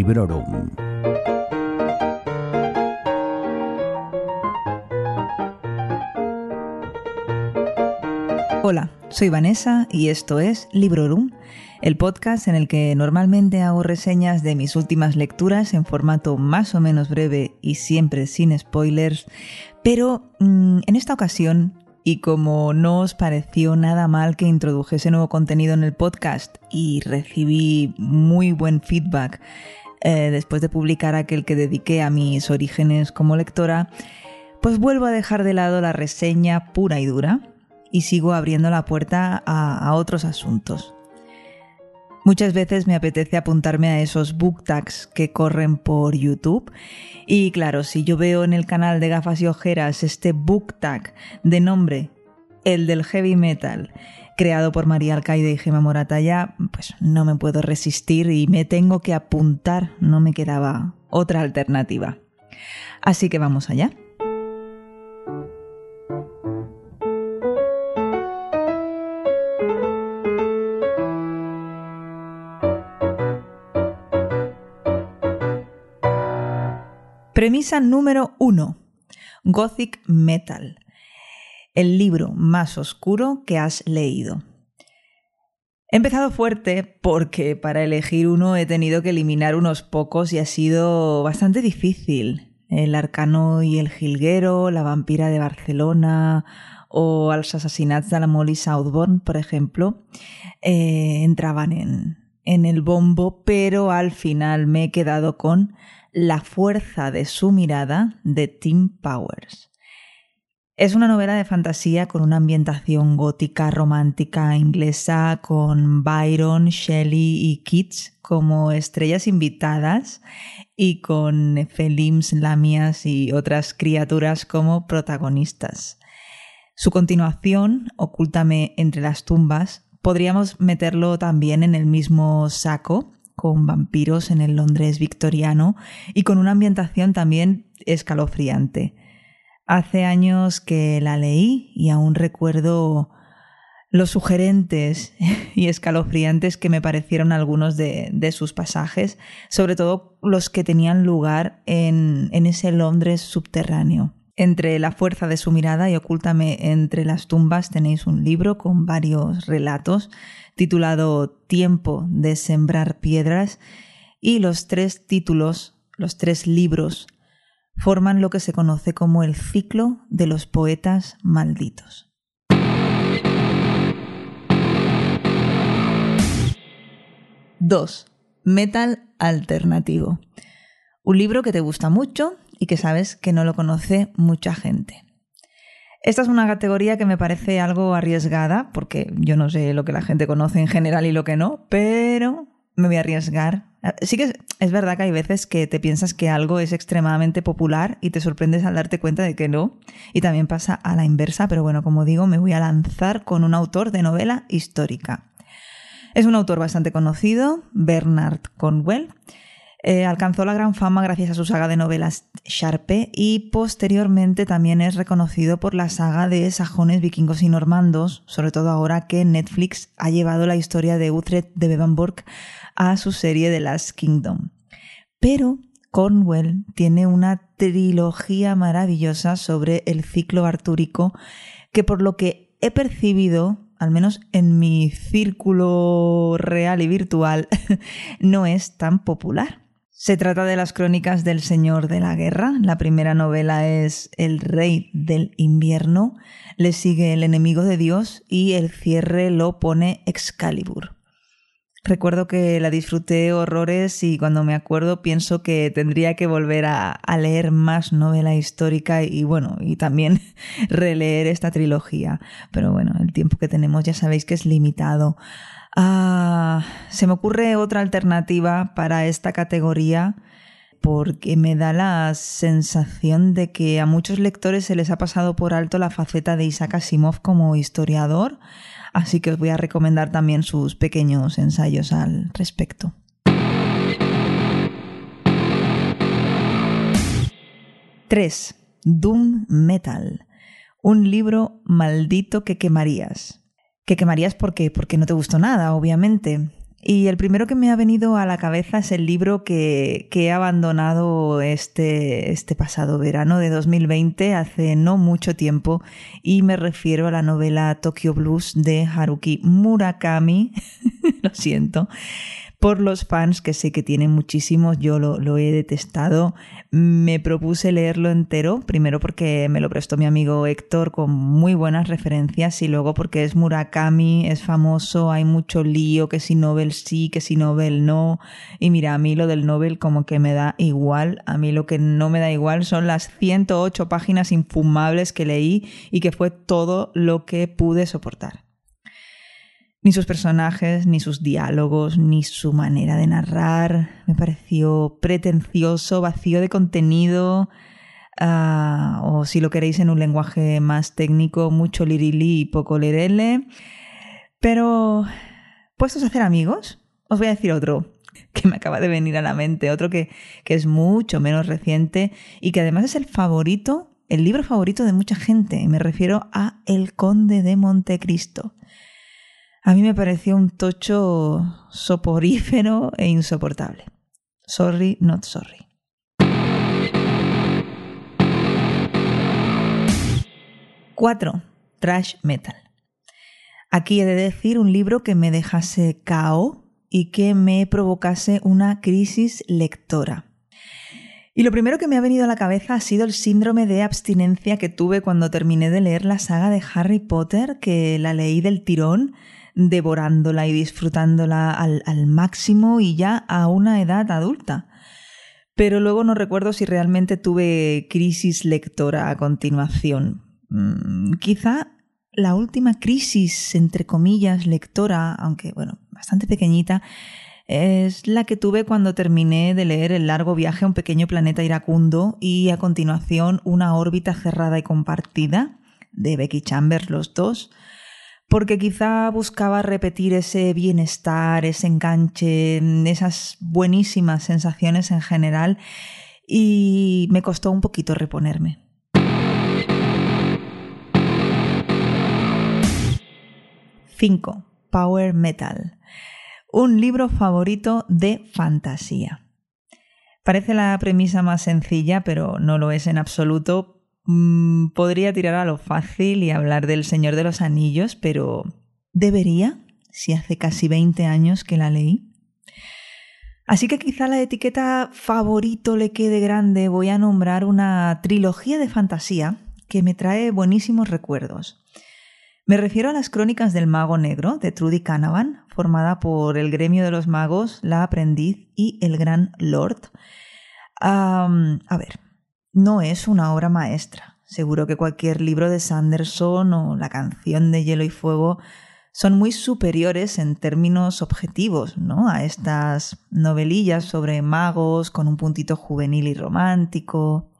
Librorum. Hola, soy Vanessa y esto es Librorum, el podcast en el que normalmente hago reseñas de mis últimas lecturas en formato más o menos breve y siempre sin spoilers, pero mm, en esta ocasión y como no os pareció nada mal que introdujese nuevo contenido en el podcast y recibí muy buen feedback eh, después de publicar aquel que dediqué a mis orígenes como lectora, pues vuelvo a dejar de lado la reseña pura y dura y sigo abriendo la puerta a, a otros asuntos. Muchas veces me apetece apuntarme a esos book tags que corren por YouTube. Y claro, si yo veo en el canal de gafas y ojeras este book tag de nombre, el del heavy metal, creado por María Alcaide y Gemma Moratalla, pues no me puedo resistir y me tengo que apuntar, no me quedaba otra alternativa. Así que vamos allá. Premisa número 1. Gothic Metal. El libro más oscuro que has leído. He empezado fuerte porque para elegir uno he tenido que eliminar unos pocos y ha sido bastante difícil. El arcano y el jilguero, la vampira de Barcelona o los asesinatos de la Molly Southbourne, por ejemplo, eh, entraban en, en el bombo, pero al final me he quedado con la fuerza de su mirada de Tim Powers. Es una novela de fantasía con una ambientación gótica romántica inglesa con Byron, Shelley y Keats como estrellas invitadas y con Felims, Lamias y otras criaturas como protagonistas. Su continuación, Ocúltame entre las tumbas, podríamos meterlo también en el mismo saco con vampiros en el Londres victoriano y con una ambientación también escalofriante. Hace años que la leí y aún recuerdo los sugerentes y escalofriantes que me parecieron algunos de, sus pasajes, sobre todo los que tenían lugar en, en ese Londres subterráneo. Entre la fuerza de su mirada y Ocúltame entre las tumbas tenéis un libro con varios relatos titulado Tiempo de sembrar piedras y los tres títulos, los tres libros, forman lo que se conoce como el ciclo de los poetas malditos. Dos. Metal alternativo. Un libro que te gusta mucho y que sabes que no lo conoce mucha gente. Esta es una categoría que me parece algo arriesgada, porque yo no sé lo que la gente conoce en general y lo que no, pero me voy a arriesgar. Sí que es, verdad que hay veces que te piensas que algo es extremadamente popular y te sorprendes al darte cuenta de que no. Y también pasa a la inversa, pero bueno, como digo, me voy a lanzar con un autor de novela histórica. Es un autor bastante conocido, Bernard Conwell, eh, alcanzó la gran fama gracias a su saga de novelas Sharpe y posteriormente también es reconocido por la saga de sajones, vikingos y normandos, sobre todo ahora que Netflix ha llevado la historia de Utrecht de Bevanburg a su serie The Last Kingdom. Pero Cornwell tiene una trilogía maravillosa sobre el ciclo artúrico que por lo que he percibido al menos en mi círculo real y virtual, no es tan popular. Se trata de las crónicas del Señor de la Guerra. La primera novela es El Rey del Invierno, le sigue El Enemigo de Dios y el cierre lo pone Excalibur. Recuerdo que la disfruté horrores y cuando me acuerdo pienso que tendría que volver a, leer más novela histórica y bueno, y también releer esta trilogía. Pero bueno, el tiempo que tenemos ya sabéis que es limitado. Ah, se me ocurre otra alternativa para esta categoría porque me da la sensación de que a muchos lectores se les ha pasado por alto la faceta de Isaac Asimov como historiador, así que os voy a recomendar también sus pequeños ensayos al respecto. Tres. Doom Metal. Un libro maldito que quemarías que quemarías porque, porque no te gustó nada, obviamente. Y el primero que me ha venido a la cabeza es el libro que, he abandonado este, este pasado verano de 2020, hace no mucho tiempo, y me refiero a la novela Tokyo Blues de Haruki Murakami. Lo siento por los fans, que sé que tienen muchísimos, yo lo, he detestado. Me propuse leerlo entero, primero porque me lo prestó mi amigo Héctor con muy buenas referencias y luego porque es Murakami, es famoso, hay mucho lío, que si Nobel sí, que si Nobel no. Y mira, a mí lo del Nobel como que me da igual, a mí lo que no me da igual son las 108 páginas infumables que leí y que fue todo lo que pude soportar. Ni sus personajes, ni sus diálogos, ni su manera de narrar. Me pareció pretencioso, vacío de contenido. Ah, o si lo queréis en un lenguaje más técnico, mucho lirili y poco lerele. Pero, puestos a hacer amigos, os voy a decir otro que me acaba de venir a la mente, otro que, que es mucho menos reciente y que además es el favorito, el libro favorito de mucha gente. Me refiero a El Conde de Montecristo. A mí me pareció un tocho soporífero e insoportable. Sorry, not sorry. Cuatro, Trash metal. Aquí he de decir un libro que me dejase cao y que me provocase una crisis lectora. Y lo primero que me ha venido a la cabeza ha sido el síndrome de abstinencia que tuve cuando terminé de leer la saga de Harry Potter, que la leí del tirón devorándola y disfrutándola al, máximo y ya a una edad adulta. Pero luego no recuerdo si realmente tuve crisis lectora a continuación. Mm, quizá la última crisis, entre comillas, lectora, aunque bueno, bastante pequeñita, es la que tuve cuando terminé de leer El largo viaje a un pequeño planeta iracundo y a continuación Una órbita cerrada y compartida de Becky Chambers los dos, porque quizá buscaba repetir ese bienestar, ese enganche, esas buenísimas sensaciones en general y me costó un poquito reponerme. Cinco. Power Metal. Un libro favorito de fantasía. Parece la premisa más sencilla, pero no lo es en absoluto Mm, podría tirar a lo fácil y hablar del Señor de los Anillos, pero ¿debería? Si hace casi 20 años que la leí. Así que quizá la etiqueta favorito le quede grande. Voy a nombrar una trilogía de fantasía que me trae buenísimos recuerdos. Me refiero a las Crónicas del Mago Negro de Trudy Canavan, formada por el gremio de los magos, la aprendiz y el gran Lord. a ver, no es una obra maestra. Seguro que cualquier libro de Sanderson o la canción de Hielo y Fuego son muy superiores en términos objetivos, ¿no? A estas novelillas sobre magos con un puntito juvenil y romántico.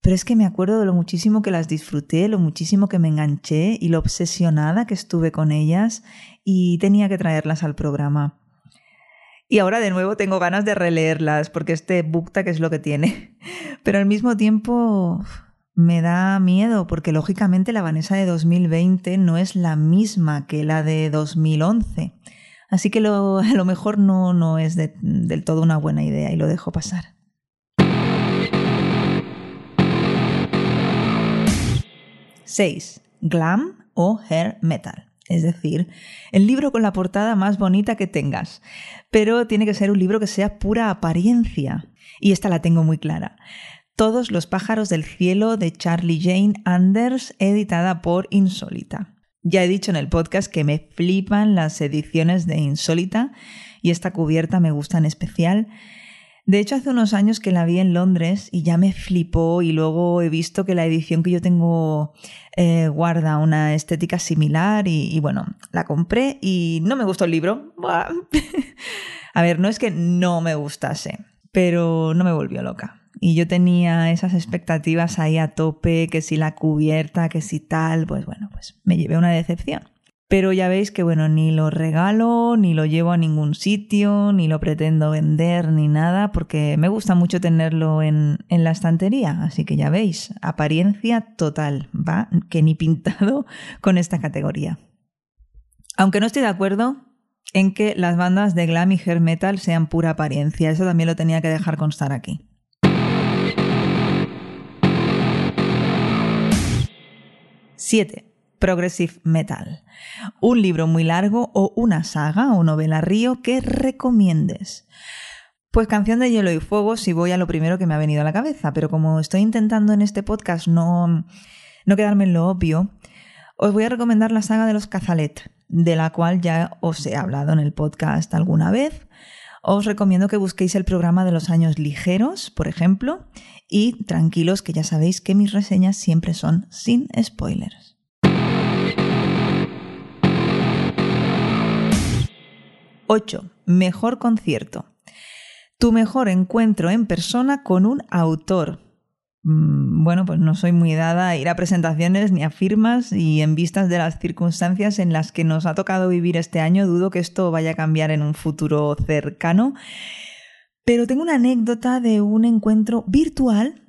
Pero es que me acuerdo de lo muchísimo que las disfruté, lo muchísimo que me enganché y lo obsesionada que estuve con ellas y tenía que traerlas al programa. Y ahora de nuevo tengo ganas de releerlas porque este que es lo que tiene. Pero al mismo tiempo me da miedo porque lógicamente la Vanessa de 2020 no es la misma que la de 2011. Así que lo, a lo mejor no, no es del todo una buena idea y lo dejo pasar. 6. Glam o hair metal es decir, el libro con la portada más bonita que tengas, pero tiene que ser un libro que sea pura apariencia. Y esta la tengo muy clara. Todos los pájaros del cielo de Charlie Jane Anders, editada por Insólita. Ya he dicho en el podcast que me flipan las ediciones de Insólita y esta cubierta me gusta en especial. De hecho, hace unos años que la vi en Londres y ya me flipó y luego he visto que la edición que yo tengo eh, guarda una estética similar y, bueno, la compré y no me gustó el libro. A ver, no es que no me gustase, pero no me volvió loca. Y yo tenía esas expectativas ahí a tope, que si la cubierta, que si tal, pues bueno, pues me llevé una decepción. Pero ya veis que bueno, ni lo regalo, ni lo llevo a ningún sitio, ni lo pretendo vender, ni nada, porque me gusta mucho tenerlo en, en la estantería. Así que ya veis, apariencia total, va, que ni pintado con esta categoría. Aunque no estoy de acuerdo, en que las bandas de glam y hair metal sean pura apariencia. Eso también lo tenía que dejar constar aquí. 7. Progressive Metal. Un libro muy largo o una saga o novela río que recomiendes. Pues canción de hielo y fuego si voy a lo primero que me ha venido a la cabeza, pero como estoy intentando en este podcast no, no quedarme en lo obvio, os voy a recomendar la saga de los Cazalet, de la cual ya os he hablado en el podcast alguna vez. Os recomiendo que busquéis el programa de los años ligeros, por ejemplo, y tranquilos que ya sabéis que mis reseñas siempre son sin spoilers. 8. Mejor concierto. Tu mejor encuentro en persona con un autor. Mm, bueno, pues no soy muy dada a ir a presentaciones ni a firmas y en vistas de las circunstancias en las que nos ha tocado vivir este año, dudo que esto vaya a cambiar en un futuro cercano. Pero tengo una anécdota de un encuentro virtual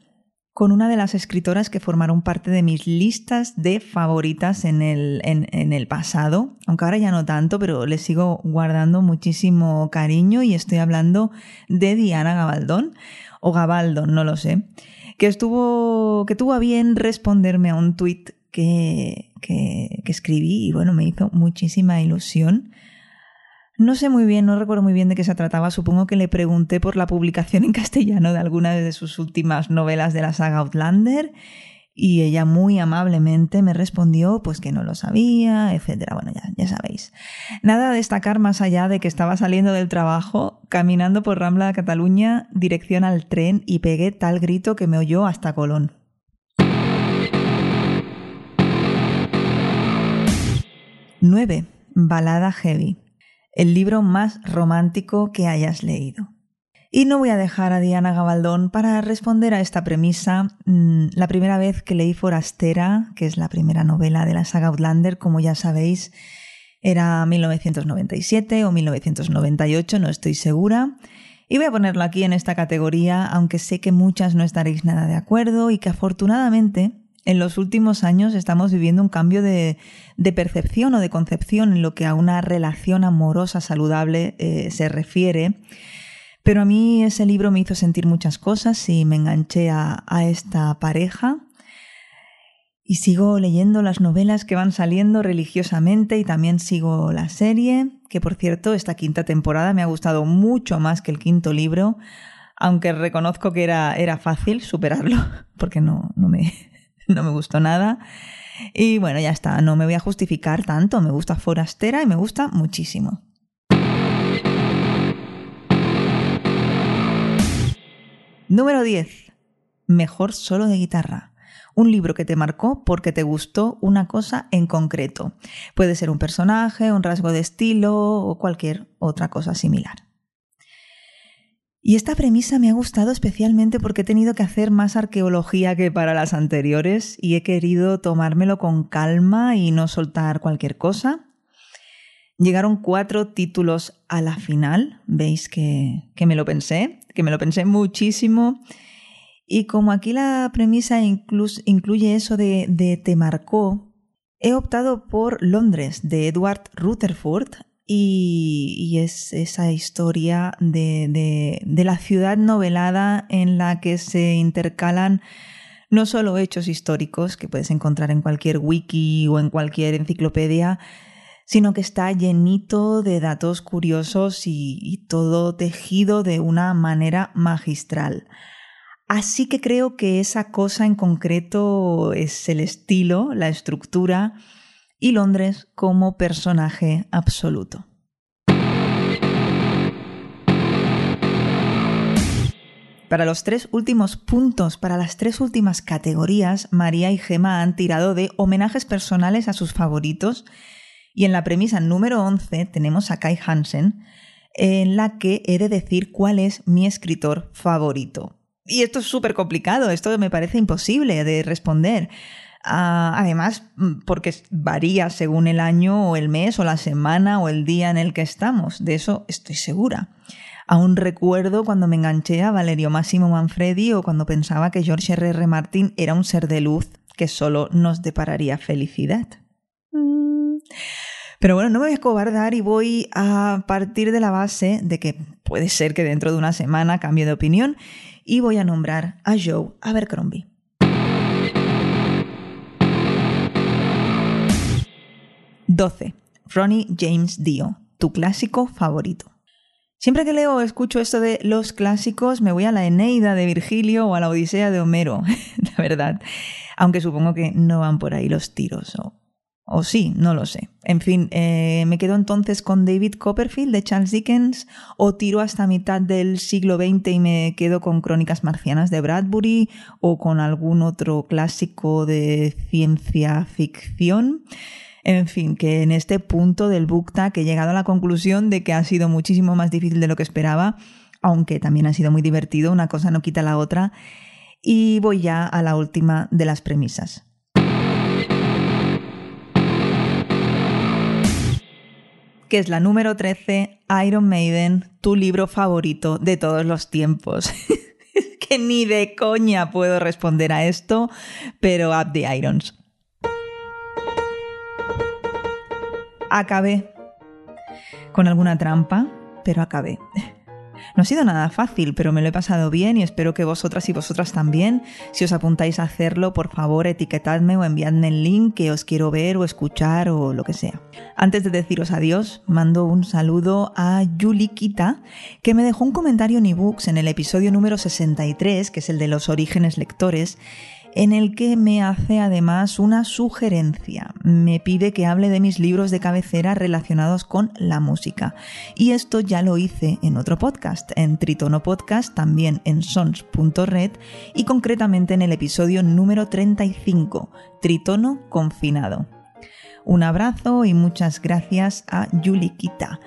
con una de las escritoras que formaron parte de mis listas de favoritas en el, en, el, pasado, aunque ahora ya no tanto, pero le sigo guardando muchísimo cariño y estoy hablando de Diana Gabaldón, o Gabaldón, no lo sé, que estuvo, que tuvo a bien responderme a un tuit que, que, que escribí y bueno, me hizo muchísima ilusión no sé muy bien, no recuerdo muy bien de qué se trataba. Supongo que le pregunté por la publicación en castellano de alguna de sus últimas novelas de la saga Outlander y ella muy amablemente me respondió pues que no lo sabía, etcétera. Bueno, ya, ya sabéis. Nada a destacar más allá de que estaba saliendo del trabajo, caminando por Rambla de Cataluña, dirección al tren y pegué tal grito que me oyó hasta Colón. 9. Balada heavy el libro más romántico que hayas leído. Y no voy a dejar a Diana Gabaldón para responder a esta premisa. Mm, la primera vez que leí Forastera, que es la primera novela de la saga Outlander, como ya sabéis, era 1997 o 1998, no estoy segura. Y voy a ponerlo aquí en esta categoría, aunque sé que muchas no estaréis nada de acuerdo y que afortunadamente en los últimos años estamos viviendo un cambio de, percepción o de concepción en lo que a una relación amorosa saludable eh, se refiere. Pero a mí ese libro me hizo sentir muchas cosas y me enganché a, a esta pareja. Y sigo leyendo las novelas que van saliendo religiosamente y también sigo la serie, que por cierto, esta quinta temporada me ha gustado mucho más que el quinto libro, aunque reconozco que era, era fácil superarlo, porque no, no, me, no me gustó nada. Y bueno, ya está, no me voy a justificar tanto, me gusta Forastera y me gusta muchísimo. Número 10. Mejor solo de guitarra. Un libro que te marcó porque te gustó una cosa en concreto. Puede ser un personaje, un rasgo de estilo o cualquier otra cosa similar. Y esta premisa me ha gustado especialmente porque he tenido que hacer más arqueología que para las anteriores y he querido tomármelo con calma y no soltar cualquier cosa. Llegaron cuatro títulos a la final, veis que, me lo pensé, que me lo pensé muchísimo. Y como aquí la premisa incluye eso de, de te marcó, he optado por Londres de Edward Rutherford y, es esa historia de, de, la ciudad novelada en la que se intercalan no solo hechos históricos que puedes encontrar en cualquier wiki o en cualquier enciclopedia, sino que está llenito de datos curiosos y, y todo tejido de una manera magistral. Así que creo que esa cosa en concreto es el estilo, la estructura, y Londres como personaje absoluto. Para los tres últimos puntos, para las tres últimas categorías, María y Gema han tirado de homenajes personales a sus favoritos y en la premisa número 11 tenemos a Kai Hansen, en la que he de decir cuál es mi escritor favorito. Y esto es súper complicado, esto me parece imposible de responder. Ah, además, mm, porque varía según el año o el mes o la semana o el día en el que estamos. De eso estoy segura. Aún recuerdo cuando me enganché a Valerio Máximo Manfredi o cuando pensaba que George R. R. Martin era un ser de luz que solo nos depararía felicidad. Mm. Pero bueno, no me voy a cobardar y voy a partir de la base de que puede ser que dentro de una semana cambie de opinión y voy a nombrar a Joe Abercrombie. 12. Ronnie James Dio, tu clásico favorito. Siempre que leo o escucho esto de los clásicos, me voy a la Eneida de Virgilio o a la Odisea de Homero, la verdad. Aunque supongo que no van por ahí los tiros, o, o sí, no lo sé. En fin, eh, me quedo entonces con David Copperfield de Charles Dickens, o tiro hasta mitad del siglo XX y me quedo con Crónicas Marcianas de Bradbury, o con algún otro clásico de ciencia ficción. En fin, que en este punto del BookTag he llegado a la conclusión de que ha sido muchísimo más difícil de lo que esperaba, aunque también ha sido muy divertido, una cosa no quita la otra. Y voy ya a la última de las premisas. que es la número 13, Iron Maiden, tu libro favorito de todos los tiempos. que ni de coña puedo responder a esto, pero Up the Irons. Acabé. Con alguna trampa, pero acabé. No ha sido nada fácil, pero me lo he pasado bien y espero que vosotras y vosotras también. Si os apuntáis a hacerlo, por favor, etiquetadme o enviadme el link que os quiero ver o escuchar o lo que sea. Antes de deciros adiós, mando un saludo a Yulikita, que me dejó un comentario en ebooks en el episodio número 63, que es el de los orígenes lectores, en el que me hace además una sugerencia. Me pide que hable de mis libros de cabecera relacionados con la música. Y esto ya lo hice en otro podcast, en Tritono Podcast, también en sons.red y concretamente en el episodio número 35, Tritono Confinado. Un abrazo y muchas gracias a Yulikita.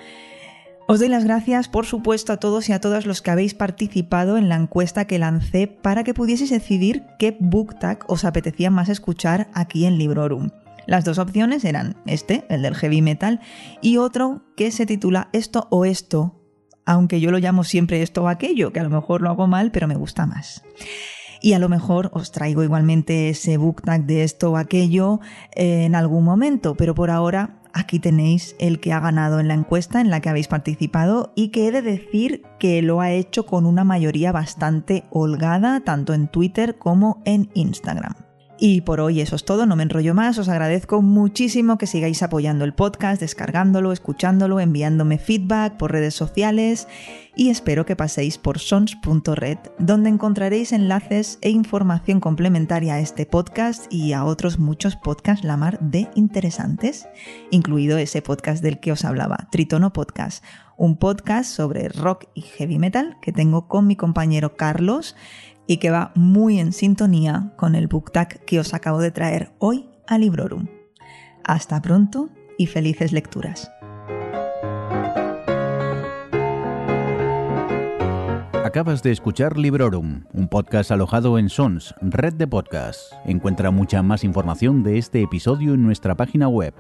Os doy las gracias, por supuesto, a todos y a todas los que habéis participado en la encuesta que lancé para que pudieseis decidir qué book tag os apetecía más escuchar aquí en Librorum. Las dos opciones eran este, el del heavy metal, y otro que se titula Esto o Esto, aunque yo lo llamo siempre esto o aquello, que a lo mejor lo hago mal, pero me gusta más. Y a lo mejor os traigo igualmente ese book tag de esto o aquello en algún momento, pero por ahora Aquí tenéis el que ha ganado en la encuesta en la que habéis participado y que he de decir que lo ha hecho con una mayoría bastante holgada tanto en Twitter como en Instagram. Y por hoy eso es todo, no me enrollo más, os agradezco muchísimo que sigáis apoyando el podcast, descargándolo, escuchándolo, enviándome feedback por redes sociales y espero que paséis por sons.red, donde encontraréis enlaces e información complementaria a este podcast y a otros muchos podcasts la mar de interesantes, incluido ese podcast del que os hablaba, Tritono Podcast, un podcast sobre rock y heavy metal que tengo con mi compañero Carlos y que va muy en sintonía con el book tag que os acabo de traer hoy a Librorum. Hasta pronto y felices lecturas. Acabas de escuchar Librorum, un podcast alojado en Sons, red de podcasts. Encuentra mucha más información de este episodio en nuestra página web,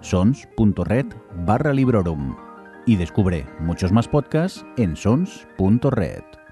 sons.red barra Librorum. Y descubre muchos más podcasts en sons.red.